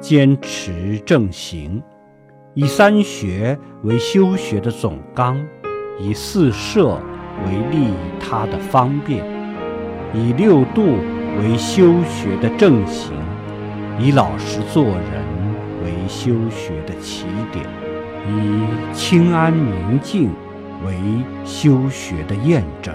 坚持正行，以三学为修学的总纲，以四摄为利他的方便，以六度为修学的正行，以老实做人为修学的起点，以清安宁静为修学的验证。